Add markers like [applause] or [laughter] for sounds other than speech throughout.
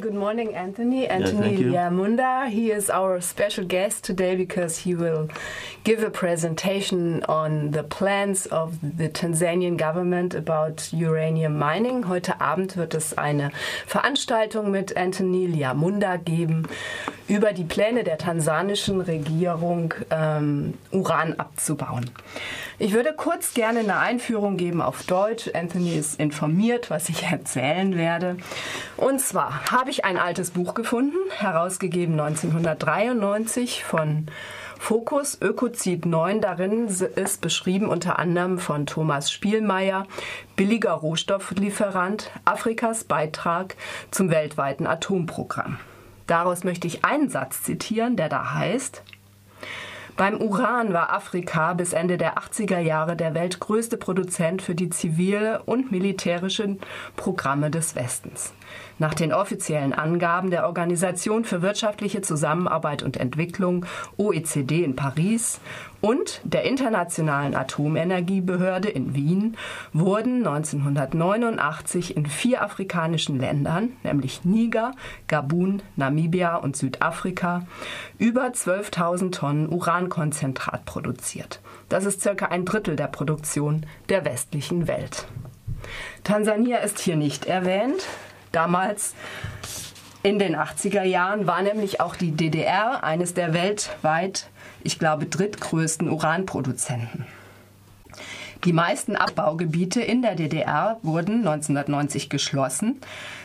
Good morning, Anthony. Anthony you. Liamunda. He is our special guest today because he will give a presentation on the plans of the Tanzanian government about uranium mining. Heute Abend wird es eine Veranstaltung mit Anthony Liamunda geben über die Pläne der tansanischen Regierung, ähm, Uran abzubauen. Ich würde kurz gerne eine Einführung geben auf Deutsch. Anthony ist informiert, was ich [laughs] erzählen werde. Und zwar habe ich ein altes Buch gefunden, herausgegeben 1993 von Fokus Ökozid 9. Darin ist beschrieben unter anderem von Thomas Spielmeier, billiger Rohstofflieferant, Afrikas Beitrag zum weltweiten Atomprogramm. Daraus möchte ich einen Satz zitieren, der da heißt, beim Uran war Afrika bis Ende der 80er Jahre der weltgrößte Produzent für die zivile und militärischen Programme des Westens. Nach den offiziellen Angaben der Organisation für wirtschaftliche Zusammenarbeit und Entwicklung OECD in Paris und der Internationalen Atomenergiebehörde in Wien wurden 1989 in vier afrikanischen Ländern, nämlich Niger, Gabun, Namibia und Südafrika, über 12.000 Tonnen Urankonzentrat produziert. Das ist circa ein Drittel der Produktion der westlichen Welt. Tansania ist hier nicht erwähnt. Damals in den 80er Jahren war nämlich auch die DDR eines der weltweit, ich glaube, drittgrößten Uranproduzenten. Die meisten Abbaugebiete in der DDR wurden 1990 geschlossen,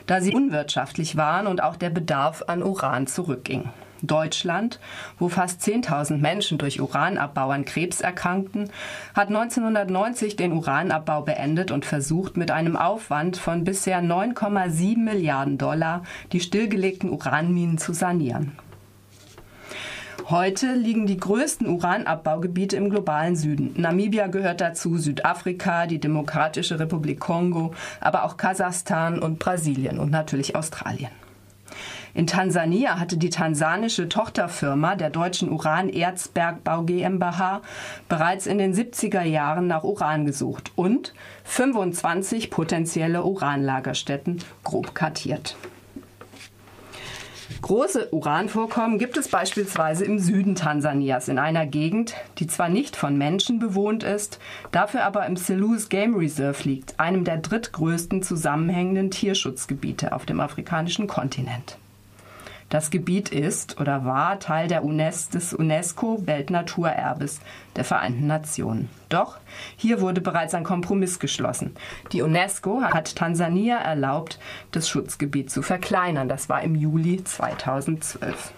da sie unwirtschaftlich waren und auch der Bedarf an Uran zurückging. Deutschland, wo fast 10.000 Menschen durch Uranabbau an Krebs erkrankten, hat 1990 den Uranabbau beendet und versucht, mit einem Aufwand von bisher 9,7 Milliarden Dollar die stillgelegten Uranminen zu sanieren. Heute liegen die größten Uranabbaugebiete im globalen Süden. Namibia gehört dazu, Südafrika, die Demokratische Republik Kongo, aber auch Kasachstan und Brasilien und natürlich Australien. In Tansania hatte die tansanische Tochterfirma der deutschen Uran-Erzbergbau GmbH bereits in den 70er Jahren nach Uran gesucht und 25 potenzielle Uranlagerstätten grob kartiert. Große Uranvorkommen gibt es beispielsweise im Süden Tansanias in einer Gegend, die zwar nicht von Menschen bewohnt ist, dafür aber im Selous Game Reserve liegt, einem der drittgrößten zusammenhängenden Tierschutzgebiete auf dem afrikanischen Kontinent. Das Gebiet ist oder war Teil der UNESCO, des UNESCO-Weltnaturerbes der Vereinten Nationen. Doch hier wurde bereits ein Kompromiss geschlossen. Die UNESCO hat Tansania erlaubt, das Schutzgebiet zu verkleinern. Das war im Juli 2012.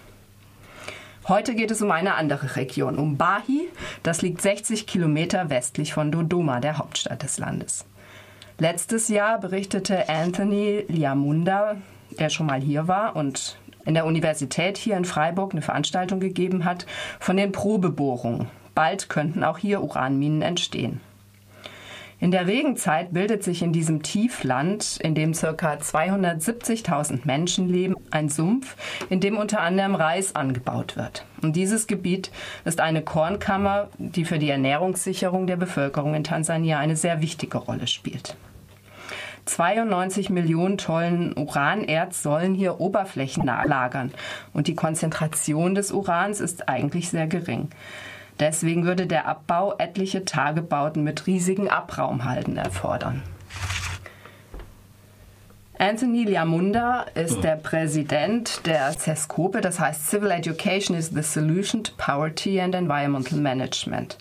Heute geht es um eine andere Region, um Bahi. Das liegt 60 Kilometer westlich von Dodoma, der Hauptstadt des Landes. Letztes Jahr berichtete Anthony Liamunda, der schon mal hier war und in der Universität hier in Freiburg eine Veranstaltung gegeben hat von den Probebohrungen. Bald könnten auch hier Uranminen entstehen. In der Regenzeit bildet sich in diesem Tiefland, in dem ca. 270.000 Menschen leben, ein Sumpf, in dem unter anderem Reis angebaut wird. Und dieses Gebiet ist eine Kornkammer, die für die Ernährungssicherung der Bevölkerung in Tansania eine sehr wichtige Rolle spielt. 92 Millionen Tonnen Uranerz sollen hier Oberflächen lagern. Und die Konzentration des Urans ist eigentlich sehr gering. Deswegen würde der Abbau etliche Tagebauten mit riesigen Abraumhalden erfordern. Anthony Liamunda ist der Präsident der CESCOPE, das heißt Civil Education is the Solution to Poverty and Environmental Management.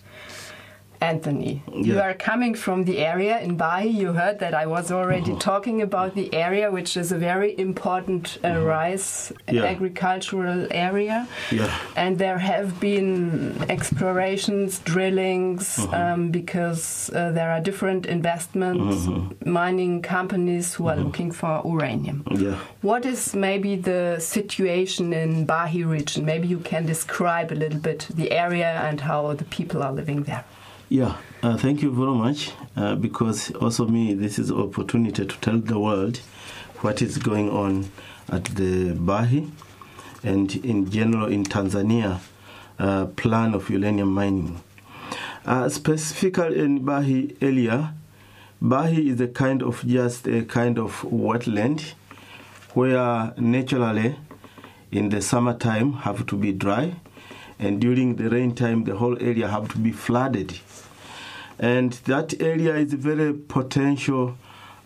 Anthony, yeah. you are coming from the area in Bahi. You heard that I was already uh -huh. talking about the area, which is a very important uh, uh -huh. rice yeah. agricultural area. Yeah. And there have been explorations, drillings, -huh. um, because uh, there are different investments, mining companies who are looking for uranium. Yeah. What is maybe the situation in Bahi region? Maybe you can describe a little bit the area and how the people are living there. Yeah, uh, thank you very much uh, because also me this is opportunity to tell the world what is going on at the Bahi and in general in Tanzania uh, plan of uranium mining. Uh, specifically in Bahi area, Bahi is a kind of just a kind of wetland where naturally in the summertime have to be dry and during the rain time the whole area have to be flooded. And that area is very potential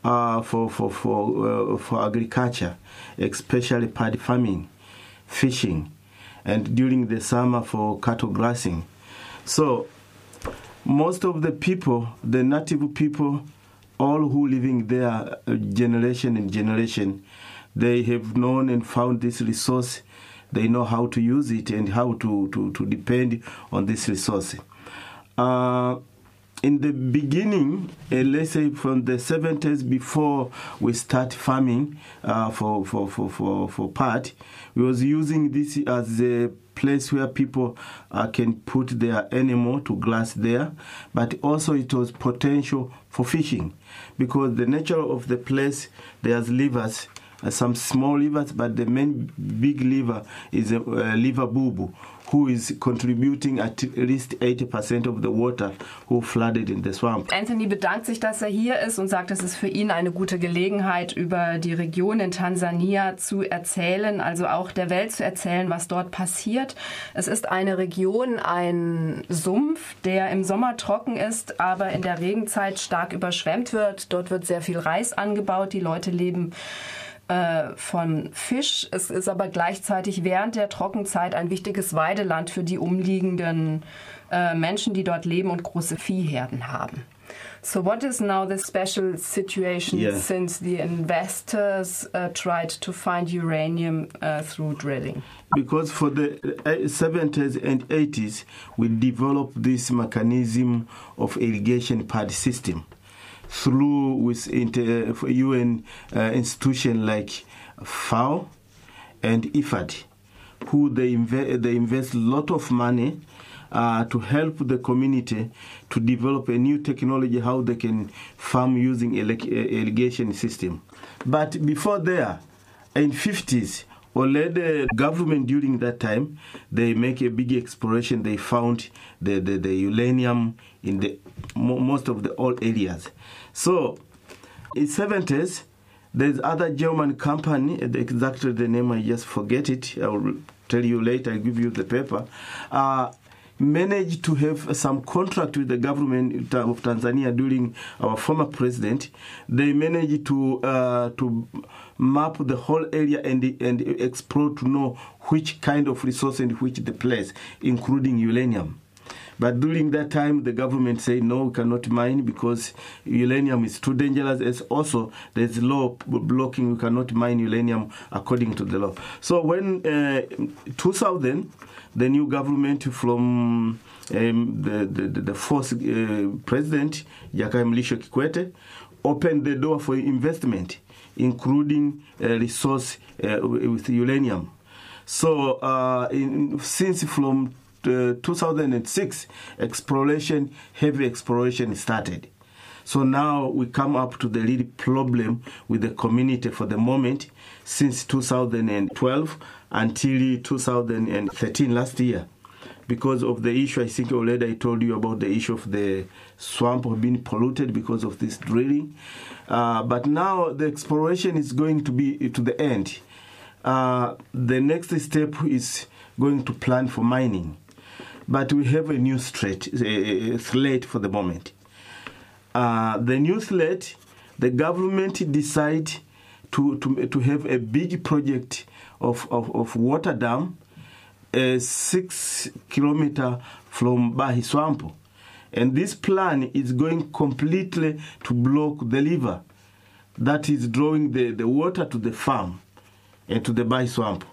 uh, for for for uh, for agriculture especially paddy farming fishing and during the summer for cattle grazing. So most of the people the native people all who living there uh, generation and generation they have known and found this resource they know how to use it and how to, to, to depend on this resource. Uh, in the beginning, uh, let's say from the 70s before we start farming uh, for, for, for, for, for part, we was using this as a place where people uh, can put their animal to grass there, but also it was potential for fishing because the nature of the place, there's rivers some small rivers, but the main big river is a uh, river Bubu, who is contributing at least 80% of the water who flooded in the swamp. Anthony bedankt sich, dass er hier ist und sagt, es ist für ihn eine gute Gelegenheit, über die Region in Tansania zu erzählen, also auch der Welt zu erzählen, was dort passiert. Es ist eine Region, ein Sumpf, der im Sommer trocken ist, aber in der Regenzeit stark überschwemmt wird. Dort wird sehr viel Reis angebaut. Die Leute leben äh, von Fisch. Es ist aber gleichzeitig während der Trockenzeit ein wichtiges Weideland für die umliegenden äh, Menschen, die dort leben und große Viehherden haben. So, what is now the special situation yeah. since the investors uh, tried to find uranium uh, through drilling? Because for the 70s uh, and 80s, we developed this mechanism of irrigation pad system through with inter, UN uh, institution like FAO and IFAD, who they, they invest a lot of money uh, to help the community to develop a new technology how they can farm using irrigation system. But before there, in 50s, already government during that time they make a big exploration they found the, the, the uranium in the most of the old areas so in 70s there's other german company exactly the name i just forget it i will tell you later i'll give you the paper uh, managed to have some contract with the government of Tanzania during our former president. They managed to uh, to map the whole area and and explore to know which kind of resource and which the place, including uranium. But during that time, the government said no, we cannot mine because uranium is too dangerous. As also, there's law blocking we cannot mine uranium according to the law. So when uh, 2000, the new government from um, the, the, the fourth uh, president, Jakaya Mrisho Kikwete, opened the door for investment, including uh, resource uh, with uranium. So uh, in, since from uh, 2006, exploration, heavy exploration started. So now we come up to the real problem with the community for the moment since 2012 until 2013 last year. Because of the issue, I think already I told you about the issue of the swamp being polluted because of this drilling. Uh, but now the exploration is going to be to the end. Uh, the next step is going to plan for mining. But we have a new a slate for the moment. Uh, the new slate, the government decide to, to, to have a big project of, of, of water dam six kilometer from Bahi Swamp. And this plan is going completely to block the river that is drawing the, the water to the farm and to the Bahi.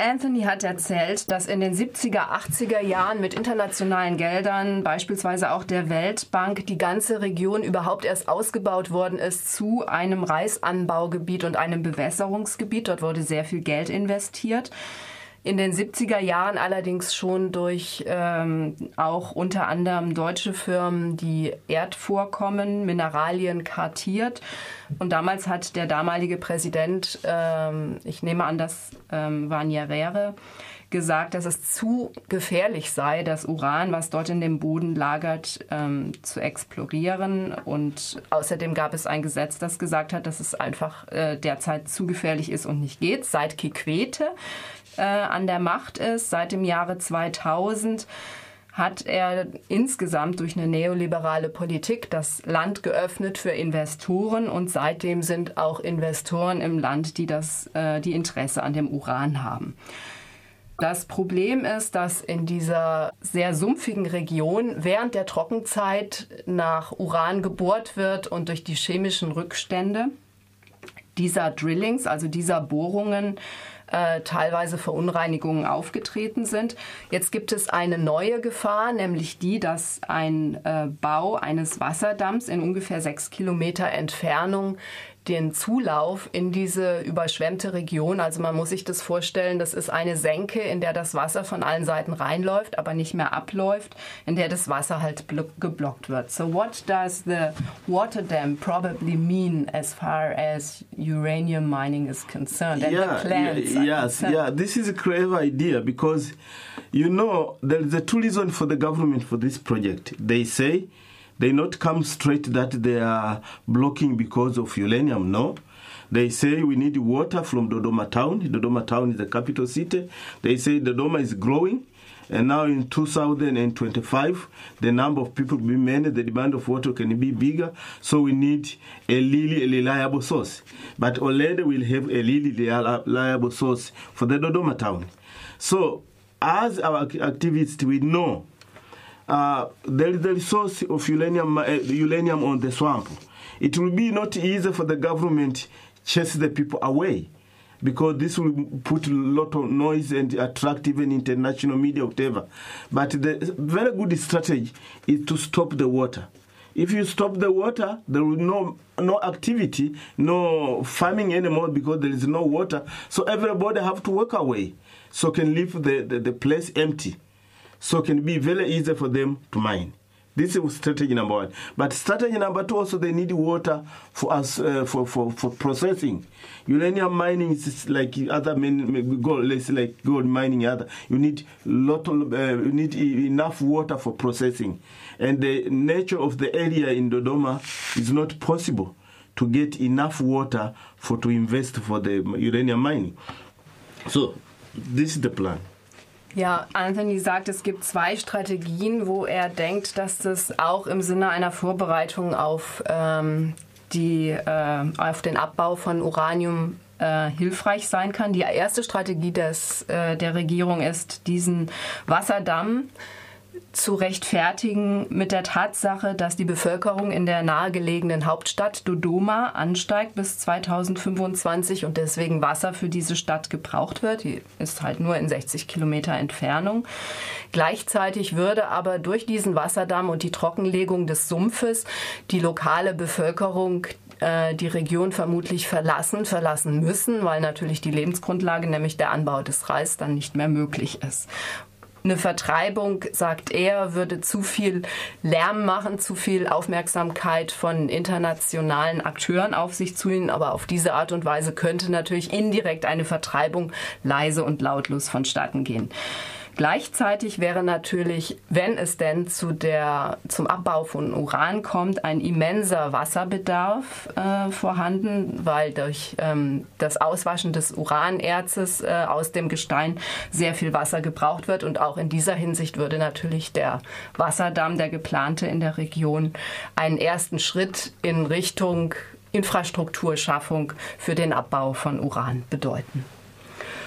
Anthony hat erzählt, dass in den 70er, 80er Jahren mit internationalen Geldern, beispielsweise auch der Weltbank, die ganze Region überhaupt erst ausgebaut worden ist zu einem Reisanbaugebiet und einem Bewässerungsgebiet. Dort wurde sehr viel Geld investiert. In den 70er Jahren allerdings schon durch ähm, auch unter anderem deutsche Firmen, die Erdvorkommen, Mineralien kartiert. Und damals hat der damalige Präsident, ähm, ich nehme an, das ähm, war Nyerere, gesagt, dass es zu gefährlich sei, das Uran, was dort in dem Boden lagert, ähm, zu explorieren. Und außerdem gab es ein Gesetz, das gesagt hat, dass es einfach äh, derzeit zu gefährlich ist und nicht geht. Seit Kikwete äh, an der Macht ist, seit dem Jahre 2000, hat er insgesamt durch eine neoliberale Politik das Land geöffnet für Investoren und seitdem sind auch Investoren im Land, die das, äh, die Interesse an dem Uran haben. Das Problem ist, dass in dieser sehr sumpfigen Region während der Trockenzeit nach Uran gebohrt wird und durch die chemischen Rückstände dieser Drillings, also dieser Bohrungen, äh, teilweise Verunreinigungen aufgetreten sind. Jetzt gibt es eine neue Gefahr, nämlich die, dass ein äh, Bau eines Wasserdamms in ungefähr sechs Kilometer Entfernung den Zulauf in diese überschwemmte Region. Also man muss sich das vorstellen, das ist eine Senke, in der das Wasser von allen Seiten reinläuft, aber nicht mehr abläuft, in der das Wasser halt geblockt wird. So what does the water dam probably mean as far as uranium mining is concerned and yeah, the plans? Yeah, yes, yeah, this is a clever idea because you know there is a two reason for the government for this project. They say they not come straight that they are blocking because of uranium. No. They say we need water from Dodoma town. Dodoma town is the capital city. They say Dodoma is growing. And now in 2025, the number of people will be many, the demand of water can be bigger. So we need a really reliable source. But already we'll have a really reliable source for the Dodoma town. So as our activists, we know uh, there is the resource of uranium, uh, uranium on the swamp. It will be not easy for the government chase the people away because this will put a lot of noise and attract even international media, whatever. But the very good strategy is to stop the water. If you stop the water, there will no no activity, no farming anymore because there is no water. So everybody have to walk away, so can leave the, the, the place empty so it can be very easy for them to mine. This is strategy number one. But strategy number two also they need water for us uh, for, for, for processing. Uranium mining is like other main gold, let's like gold mining. Other you need lot of, uh, you need enough water for processing, and the nature of the area in Dodoma is not possible to get enough water for to invest for the uranium mining. So this is the plan. Ja, Anthony sagt, es gibt zwei Strategien, wo er denkt, dass das auch im Sinne einer Vorbereitung auf, ähm, die, äh, auf den Abbau von Uranium äh, hilfreich sein kann. Die erste Strategie des, äh, der Regierung ist, diesen Wasserdamm zu rechtfertigen mit der Tatsache, dass die Bevölkerung in der nahegelegenen Hauptstadt Dodoma ansteigt bis 2025 und deswegen Wasser für diese Stadt gebraucht wird. Die ist halt nur in 60 Kilometer Entfernung. Gleichzeitig würde aber durch diesen Wasserdamm und die Trockenlegung des Sumpfes die lokale Bevölkerung äh, die Region vermutlich verlassen, verlassen müssen, weil natürlich die Lebensgrundlage, nämlich der Anbau des Reis, dann nicht mehr möglich ist eine Vertreibung, sagt er, würde zu viel Lärm machen, zu viel Aufmerksamkeit von internationalen Akteuren auf sich ziehen. Aber auf diese Art und Weise könnte natürlich indirekt eine Vertreibung leise und lautlos vonstatten gehen. Gleichzeitig wäre natürlich, wenn es denn zu der, zum Abbau von Uran kommt, ein immenser Wasserbedarf äh, vorhanden, weil durch ähm, das Auswaschen des Uranerzes äh, aus dem Gestein sehr viel Wasser gebraucht wird. Und auch in dieser Hinsicht würde natürlich der Wasserdamm, der geplante in der Region, einen ersten Schritt in Richtung Infrastrukturschaffung für den Abbau von Uran bedeuten.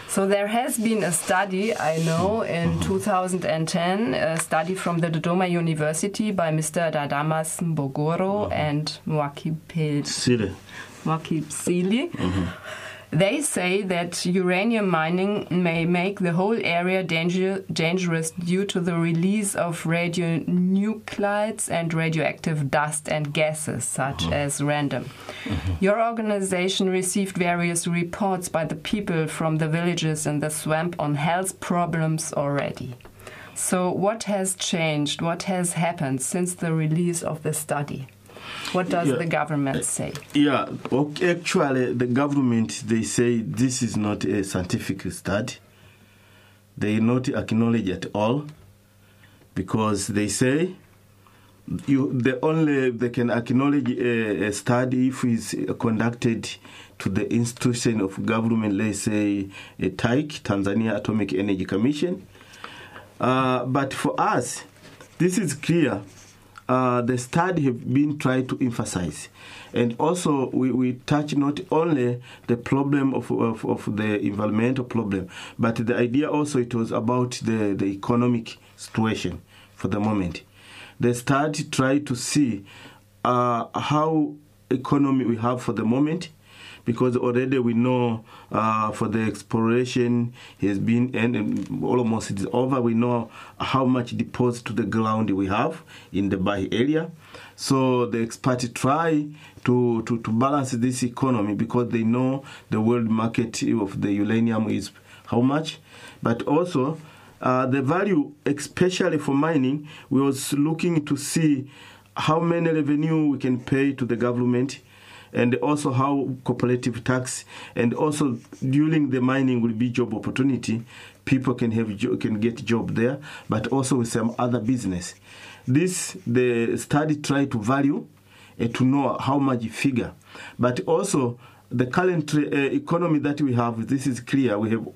So there has been a study, I know, in mm-hmm. 2010, a study from the Dodoma University by Mr. Dadamas Mbogoro mm-hmm. and Mwakib Sili. Mwakib Sili. Mm-hmm. They say that uranium mining may make the whole area danger, dangerous due to the release of radionuclides and radioactive dust and gases, such Mm-hmm. as radon. Your organization received various reports by the people from the villages in the swamp on health problems already. So, what has changed? What has happened since the release of the study? What does Yeah. the government say? Yeah, okay, actually, the government they say this is not a scientific study. They not acknowledge at all because they say you the only they can acknowledge a, a study if it's conducted to the institution of government, let's say a TAEC, Tanzania Atomic Energy Commission. Uh, but for us, this is clear. Uh, the study have been tried to emphasize, and also we, we touch not only the problem of, of, of the environmental problem, but the idea also it was about the, the economic situation for the moment. The study tried to see uh, how economy we have for the moment because already we know uh, for the exploration has been and, and almost it is over. We know how much deposit to the ground we have in the Bahi area. So the experts try to, to, to balance this economy because they know the world market of the uranium is how much, but also uh, the value, especially for mining, we was looking to see how many revenue we can pay to the government and also how cooperative tax and also during the mining will be job opportunity. People can have can get job there but also with some other business. This the study try to value and to know how much figure. But also the current uh, economy that we have this is clear. We have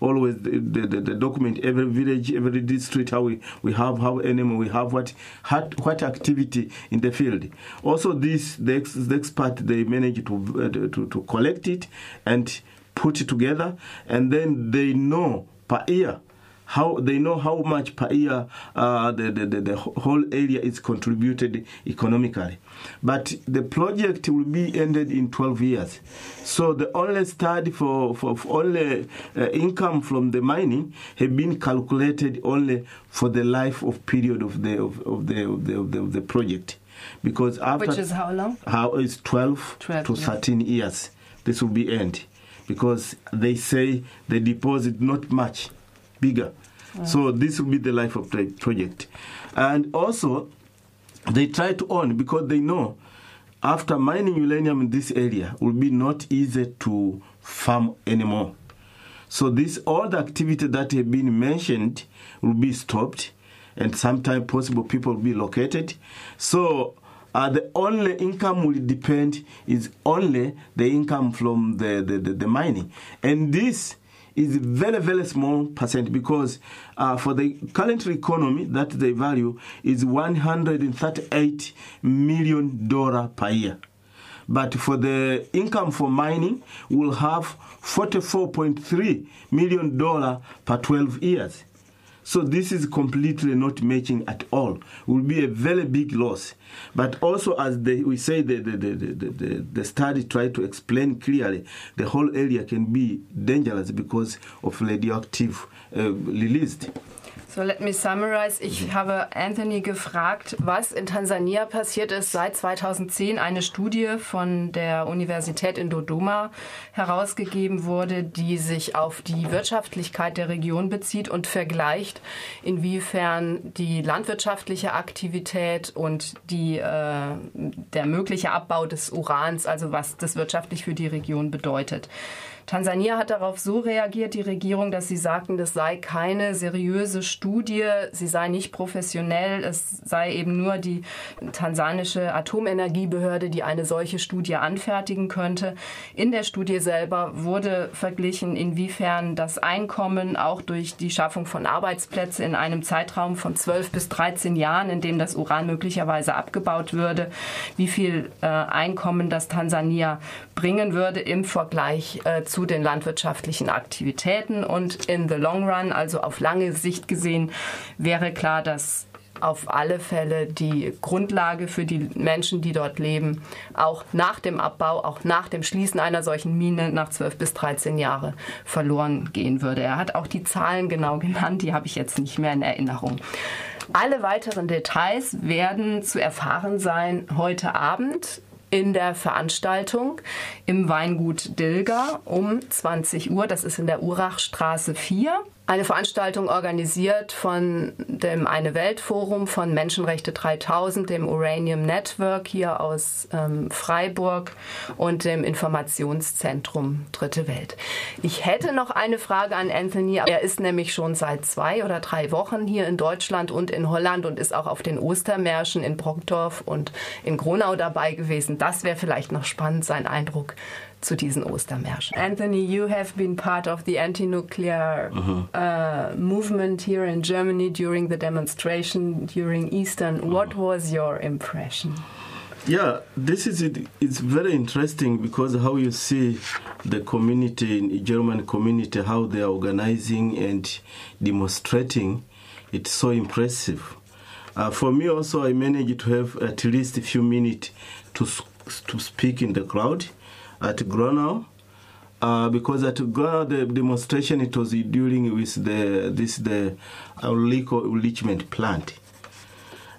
always the, the, the, document every village every district how we, we have how animal we have what what, what activity in the field. Also this the, ex, the expert they manage to, uh, to to collect it and put it together. And then they know per year how they know how much per year uh, the, the, the, the whole area is contributed economically. But the project will be ended in 12 years. So the only study for, for, for only uh, income from the mining have been calculated only for the life of period of the of, of the, of the, of the of the project. Because after Which is how long? how is 12, 12, to yeah. 13 years this will be end because they say the deposit not much bigger. So this will be the life of the project. And also they try to own because they know after mining uranium in this area will be not easy to farm anymore. So this all the activity that have been mentioned will be stopped, and sometime possible people will be located. So uh, the only income will depend is only the income from the, the, the, the mining, and this is very very small percent because uh, for the current economy that they value is 138 million dollar per year. But for the income for mining will have 44.3 million dollar per 12 years so this is completely not matching at all. Will be a very big loss. But also as we say the, the, the, the, the, the study tried to explain clearly the whole area can be dangerous because of radioactive uh, released So let me summarize. Ich habe Anthony gefragt, was in Tansania passiert ist seit 2010. Eine Studie von der Universität in Dodoma herausgegeben wurde, die sich auf die Wirtschaftlichkeit der Region bezieht und vergleicht, inwiefern die landwirtschaftliche Aktivität und die, äh, der mögliche Abbau des Urans, also was das wirtschaftlich für die Region bedeutet. Tansania hat darauf so reagiert, die Regierung, dass sie sagten, das sei keine seriöse Studie, sie sei nicht professionell, es sei eben nur die tansanische Atomenergiebehörde, die eine solche Studie anfertigen könnte. In der Studie selber wurde verglichen, inwiefern das Einkommen auch durch die Schaffung von Arbeitsplätzen in einem Zeitraum von 12 bis 13 Jahren, in dem das Uran möglicherweise abgebaut würde, wie viel äh, Einkommen das Tansania bringen würde im Vergleich äh, zu den landwirtschaftlichen Aktivitäten. Und in the long run, also auf lange Sicht gesehen, wäre klar, dass auf alle Fälle die Grundlage für die Menschen, die dort leben, auch nach dem Abbau, auch nach dem Schließen einer solchen Mine nach 12 bis 13 Jahre verloren gehen würde. Er hat auch die Zahlen genau genannt, die habe ich jetzt nicht mehr in Erinnerung. Alle weiteren Details werden zu erfahren sein heute Abend in der Veranstaltung im Weingut Dilger um 20 Uhr. Das ist in der Urachstraße 4 eine Veranstaltung organisiert von dem Eine Welt Forum von Menschenrechte 3000, dem Uranium Network hier aus ähm, Freiburg und dem Informationszentrum Dritte Welt. Ich hätte noch eine Frage an Anthony. Er ist nämlich schon seit zwei oder drei Wochen hier in Deutschland und in Holland und ist auch auf den Ostermärschen in Brockdorf und in Gronau dabei gewesen. Das wäre vielleicht noch spannend, sein Eindruck zu diesen Ostermärschen. Anthony, you have been part of the anti-nuclear uh -huh. uh, movement here in Germany during the demonstration during Eastern. Uh. What was your impression? Yeah, this is it. It's very interesting because how you see the community in German community how they are organizing and demonstrating. It's so impressive. Uh, for me also, I managed to have at least a few minutes to to speak in the crowd at Gronau. Uh, because at Gronau the demonstration it was dealing with the this the liquor enrichment plant.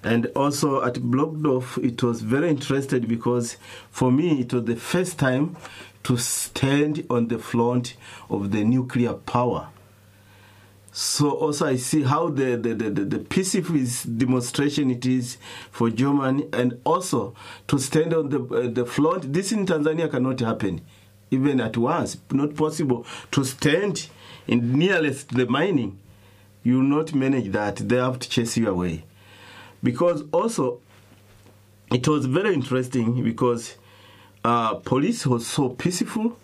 And also at Brokdorf, it was very interested because for me it was the first time to stand on the front of the nuclear power. So also I see how the, the, the, the, peaceful demonstration it is for Germany and also to stand on the, uh, the front. This in Tanzania cannot happen even at once. Not possible to stand in nearest the mining. You will not manage that. They have to chase you away. Because also it was very interesting because uh, police was so peaceful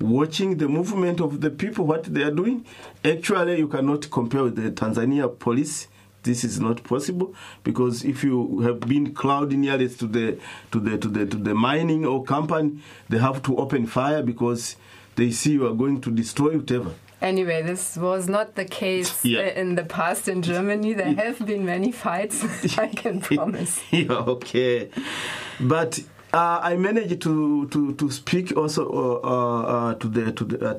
watching the movement of the people, what they are doing. Actually, you cannot compare with the Tanzania police. This is not possible because if you have been crowded nearest to the to the to the to the mining or company, they have to open fire because they see you are going to destroy whatever. Anyway, this was not the case [laughs] yeah. in the past in Germany. There [laughs] have been many fights, [laughs] I can promise. yeah, okay. But uh, I managed to, to, to speak also uh, uh, to the to the uh,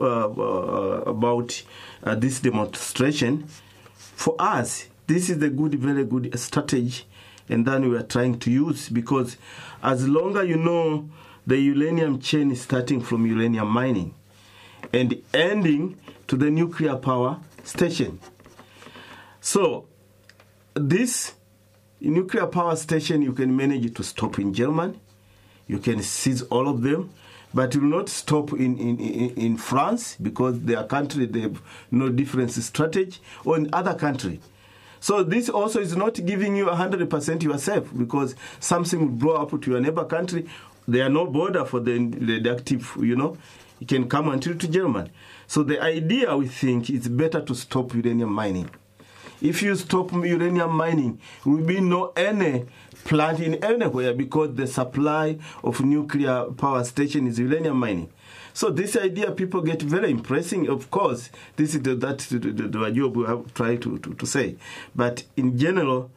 uh, uh, about uh, this demonstration. For us, this is a good, very good strategy, and then we are trying to use because as longer you know the uranium chain is starting from uranium mining and ending to the nuclear power station. So this nuclear power station you can manage to stop in Germany. You can seize all of them, but you will not stop in, in, in, France because their country they have no different strategy or in other country. So this also is not giving you 100% yourself because something will blow up to your neighbor country. There are no border for the radioactive, you know. It can come until to Germany. So the idea we think is better to stop uranium mining. If you stop uranium mining, there will be no any plant in anywhere because the supply of nuclear power station is uranium mining. So this idea, people get very impressing. Of course, this is the, that the, the, the job we have tried to, to, to say. But in general,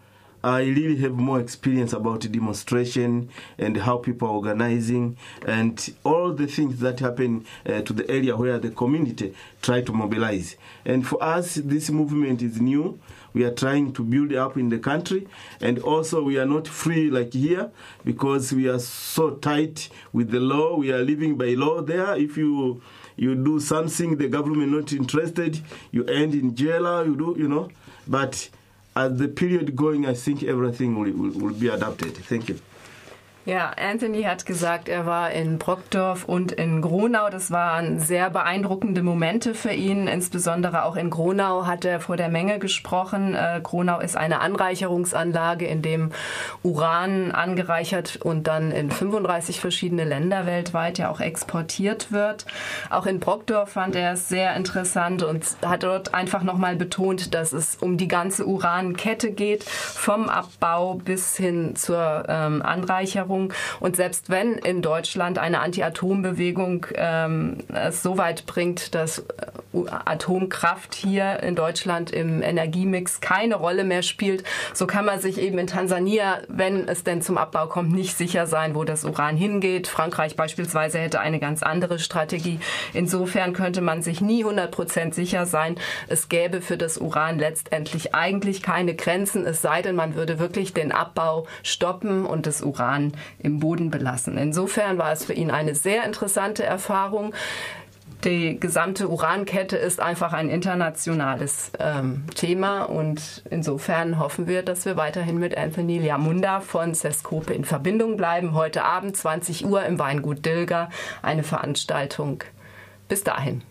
I really have more experience about demonstration and how people are organizing and all the things that happen uh, to the area where the community try to mobilize. And for us, this movement is new we are trying to build up in the country. And also, we are not free like here because we are so tight with the law. We are living by law there. If you you do something the government not interested, you end in jail. You do, you know. But as the period going, I think everything will, will, will be adapted. Thank you. Ja, Anthony hat gesagt, er war in Brockdorf und in Gronau. Das waren sehr beeindruckende Momente für ihn. Insbesondere auch in Gronau hat er vor der Menge gesprochen. Äh, Gronau ist eine Anreicherungsanlage, in dem Uran angereichert und dann in 35 verschiedene Länder weltweit ja auch exportiert wird. Auch in Brockdorf fand er es sehr interessant und hat dort einfach nochmal betont, dass es um die ganze Urankette geht, vom Abbau bis hin zur ähm, Anreicherung Erklärung. Und selbst wenn in Deutschland eine Anti-Atom-Bewegung ähm, es so weit bringt, dass äh, Atomkraft hier in Deutschland im Energiemix keine Rolle mehr spielt, so kann man sich eben in Tansania, wenn es denn zum Abbau kommt, nicht sicher sein, wo das Uran hingeht. Frankreich beispielsweise hätte eine ganz andere Strategie. Insofern könnte man sich nie 100 Prozent sicher sein, es gäbe für das Uran letztendlich eigentlich keine Grenzen, es sei denn, man würde wirklich den Abbau stoppen und das Uran im Boden belassen. Insofern war es für ihn eine sehr interessante Erfahrung. Die gesamte Urankette ist einfach ein internationales ähm, Thema und insofern hoffen wir, dass wir weiterhin mit Anthony Liamunda von Sescope in Verbindung bleiben. Heute Abend 20 Uhr im Weingut Dilger eine Veranstaltung. Bis dahin.